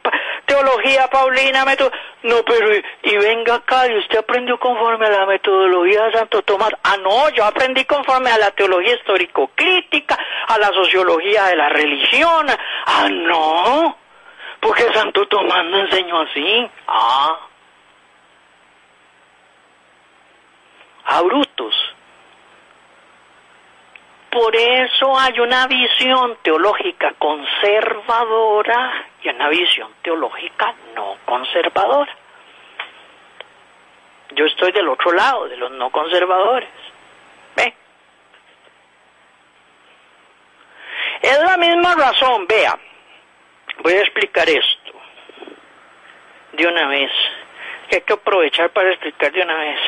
Teología Paulina, me tuve... No, pero y, venga acá, y usted aprendió conforme a la metodología de Santo Tomás. Ah, no, yo aprendí conforme a la teología histórico-crítica, a la sociología de la religión. Ah, no, porque Santo Tomás no enseñó así. Ah. A. Por eso hay una visión teológica conservadora y una visión teológica no conservadora. Yo estoy del otro lado, de los no conservadores. ¿Ve? Es la misma razón, vea. Voy a explicar esto de una vez. Que hay que aprovechar para explicar de una vez.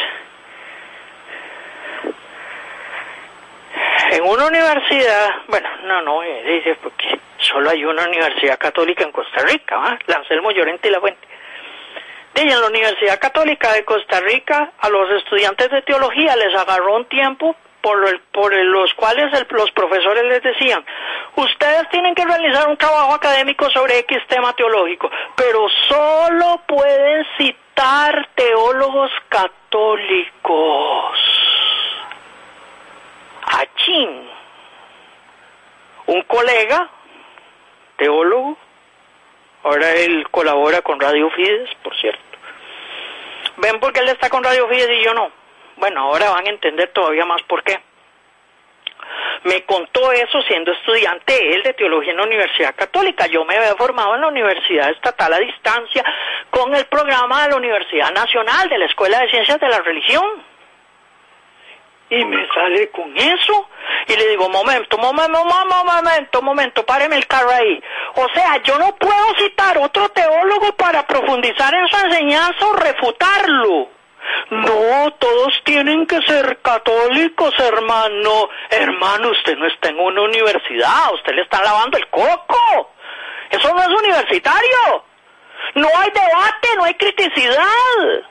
En una universidad, bueno, no, no, eh, dice, porque solo hay una universidad católica en Costa Rica, ¿va? La Llorente y la Fuente. Dice, en la Universidad Católica de Costa Rica, a los estudiantes de teología les agarró un tiempo por, el, por los cuales los profesores les decían, ustedes tienen que realizar un trabajo académico sobre X tema teológico, pero solo pueden citar teólogos católicos. Achín, un colega, teólogo, ahora él colabora con Radio Fides, por cierto. ¿Ven por qué él está con Radio Fides y yo no? Bueno, ahora van a entender todavía más por qué. Me contó eso siendo estudiante él de teología en la Universidad Católica. Yo me había formado en la Universidad Estatal a distancia con el programa de la Universidad Nacional de la Escuela de Ciencias de la Religión y me sale con eso y le digo, momento, momento, momento, momento, páreme el carro ahí. O sea, yo no puedo citar otro teólogo para profundizar en su enseñanza o refutarlo. No, todos tienen que ser católicos, hermano. Hermano, usted no está en una universidad, usted le está lavando el coco. Eso no es universitario. No hay debate, no hay criticidad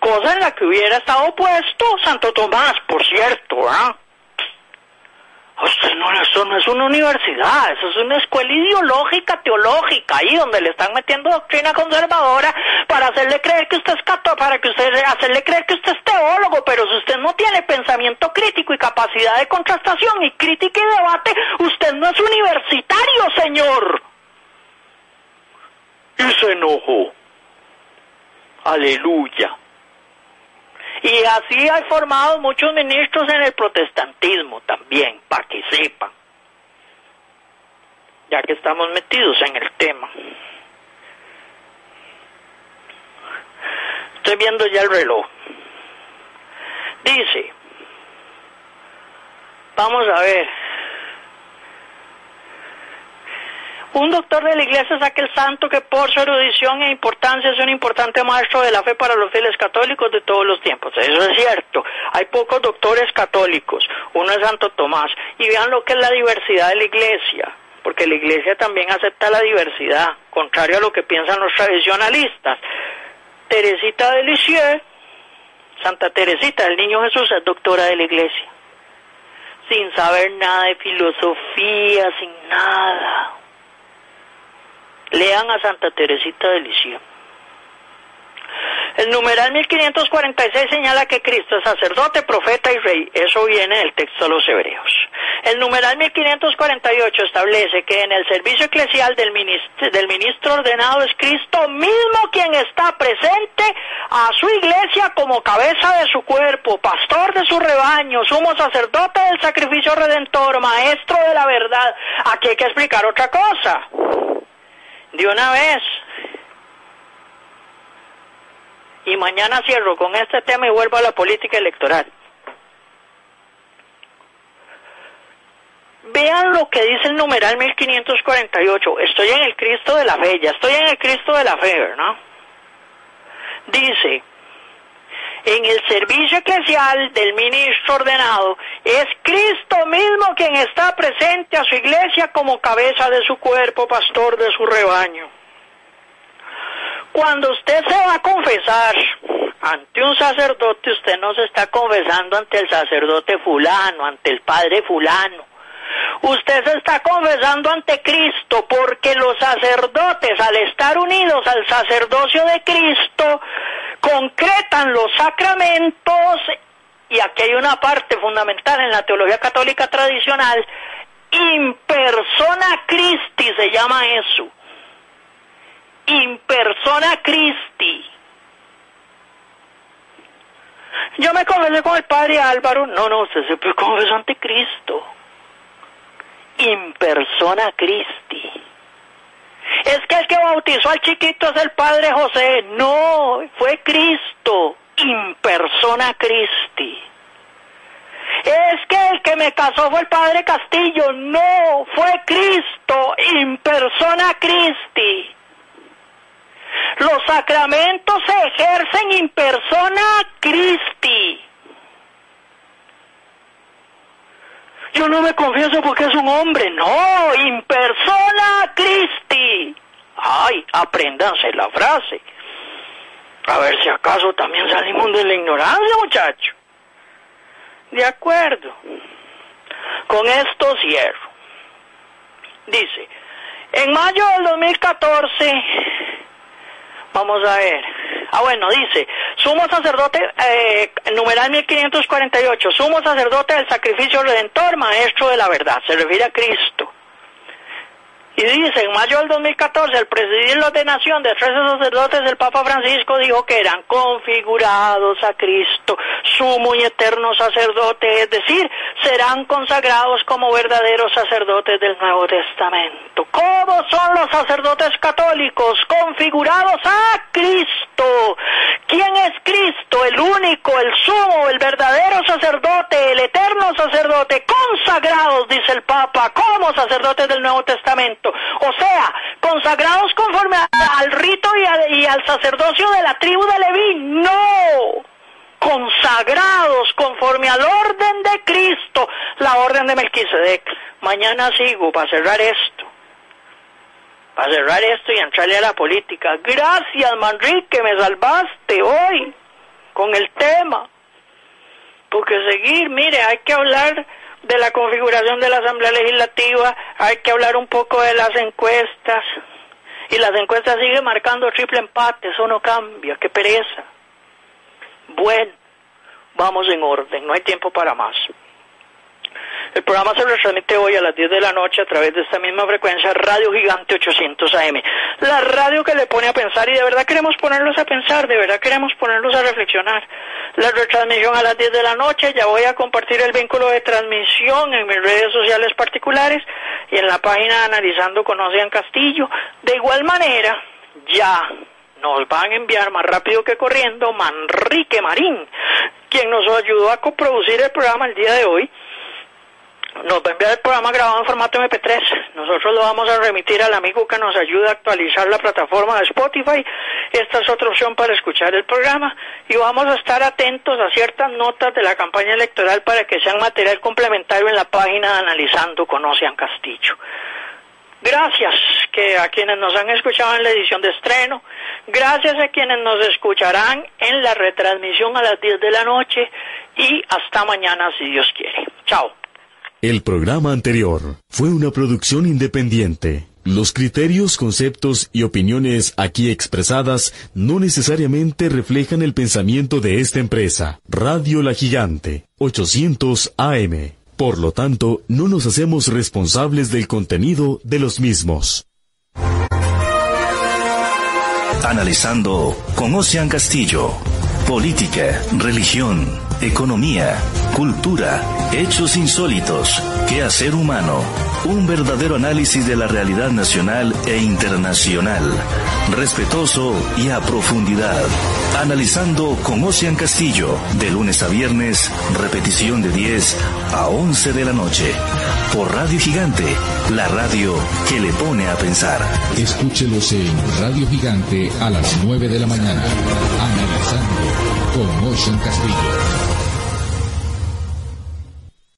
cosa en la que hubiera estado puesto Santo Tomás, por cierto, ¿ah? Usted no, eso no es una universidad, eso es una escuela ideológica, teológica, ahí donde le están metiendo doctrina conservadora para hacerle creer que usted es católico, para que usted hacerle creer que usted es teólogo, pero si usted no tiene pensamiento crítico y capacidad de contrastación y crítica y debate, usted no es universitario, señor. Y se enojó. Aleluya. Y así hay formado muchos ministros en el protestantismo también, para que sepan, ya que estamos metidos en el tema. Estoy viendo ya el reloj. Dice, vamos a ver, Un doctor de la iglesia es aquel santo que por su erudición e importancia es un importante maestro de la fe para los fieles católicos de todos los tiempos. Eso es cierto. Hay pocos doctores católicos. Uno es Santo Tomás. Y vean lo que es la diversidad de la iglesia. Porque la iglesia también acepta la diversidad, contrario a lo que piensan los tradicionalistas. Teresita de Lisieux, Santa Teresita del Niño Jesús, es doctora de la iglesia. Sin saber nada de filosofía, sin nada Lean a Santa Teresita de Lisieux. El numeral 1546 señala que Cristo es sacerdote, profeta y rey. Eso viene del texto de los hebreos. El numeral 1548 establece que en el servicio eclesial del ministro, del ministro ordenado es Cristo mismo quien está presente a su iglesia como cabeza de su cuerpo, pastor de su rebaño, sumo sacerdote del sacrificio redentor, maestro de la verdad. Aquí hay que explicar otra cosa de una vez. Y mañana cierro con este tema y vuelvo a la política electoral. Vean lo que dice el numeral 1548. Estoy en el Cristo de la fe, ya estoy en el Cristo de la fe, ¿no? Dice, en el servicio eclesial del ministro ordenado, es Cristo mismo quien está presente a su iglesia como cabeza de su cuerpo, pastor de su rebaño. Cuando usted se va a confesar ante un sacerdote, usted no se está confesando ante el sacerdote fulano, ante el padre fulano. Usted se está confesando ante Cristo porque los sacerdotes, al estar unidos al sacerdocio de Cristo, concretan los sacramentos, y aquí hay una parte fundamental en la teología católica tradicional, in persona Christi se llama eso. In persona Christi. Yo me confesé con el padre Álvaro. No, no, usted se confesó ante Cristo. In persona Christi. Es que el que bautizó al chiquito es el padre José. No, fue Cristo. In persona Christi. Es que el que me casó fue el padre Castillo. No, fue Cristo. In persona Christi. Los sacramentos se ejercen in persona Christi. Yo no me confieso porque es un hombre, no, in persona. Ay, apréndanse la frase. A ver si acaso también salimos de la ignorancia, muchacho. De acuerdo. Con esto cierro. Dice, en mayo del 2014 Vamos a ver. Ah, bueno, dice, sumo sacerdote, eh, numeral 1548, sumo sacerdote del sacrificio redentor, maestro de la verdad, se refiere a Cristo. Y dice, en mayo del 2014, al presidir la ordenación de tres sacerdotes, el Papa Francisco dijo que eran configurados a Cristo, sumo y eterno sacerdote, es decir, serán consagrados como verdaderos sacerdotes del Nuevo Testamento. ¿Cómo son los sacerdotes católicos? Configurados a Cristo. ¿Quién es Cristo? El único, el sumo, el verdadero sacerdote, el eterno sacerdote, consagrados, dice el Papa, como sacerdotes del Nuevo Testamento. O sea, consagrados conforme al rito y, al sacerdocio de la tribu de Leví. No consagrados conforme al orden de Cristo, la orden de Melquisedec. Mañana sigo para cerrar esto. Para cerrar esto y entrarle a la política. Gracias, Manrique, me salvaste hoy con el tema. Porque seguir, mire, hay que hablar de la configuración de la Asamblea Legislativa, hay que hablar un poco de las encuestas. Y las encuestas siguen marcando triple empate, eso no cambia, qué pereza. Bueno, vamos en orden, no hay tiempo para más. El programa se retransmite hoy a las 10 de la noche a través de esta misma frecuencia, Radio Gigante 800 AM. La radio que le pone a pensar y de verdad queremos ponerlos a pensar, de verdad queremos ponerlos a reflexionar. La retransmisión a las 10 de la noche, ya voy a compartir el vínculo de transmisión en mis redes sociales particulares y en la página Analizando con Ocean Castillo. De igual manera, ya nos van a enviar más rápido que corriendo Manrique Marín, quien nos ayudó a coproducir el programa el día de hoy nos va a enviar el programa grabado en formato MP3. Nosotros lo vamos a remitir al amigo que nos ayuda a actualizar la plataforma de Spotify. Esta es otra opción para escuchar el programa y vamos a estar atentos a ciertas notas de la campaña electoral para que sean material complementario en la página Analizando con Ocean Castillo. Gracias que a quienes nos han escuchado en la edición de estreno, gracias a quienes nos escucharán en la retransmisión a las 10 de la noche y hasta mañana si Dios quiere. Chao. El programa anterior fue una producción independiente. Los criterios, conceptos y opiniones aquí expresadas no necesariamente reflejan el pensamiento de esta empresa. Radio La Gigante, 800 AM. Por lo tanto, no nos hacemos responsables del contenido de los mismos. Analizando con Ocean Castillo. Política, religión economía, cultura, hechos insólitos, quehacer humano, un verdadero análisis de la realidad nacional e internacional, respetuoso y a profundidad. Analizando con Ocean Castillo, de lunes a viernes, repetición de 10 a 11 de la noche, por Radio Gigante, la radio que le pone a pensar. Escúchelos en Radio Gigante a las 9 de la mañana, analizando con Ocean Castillo.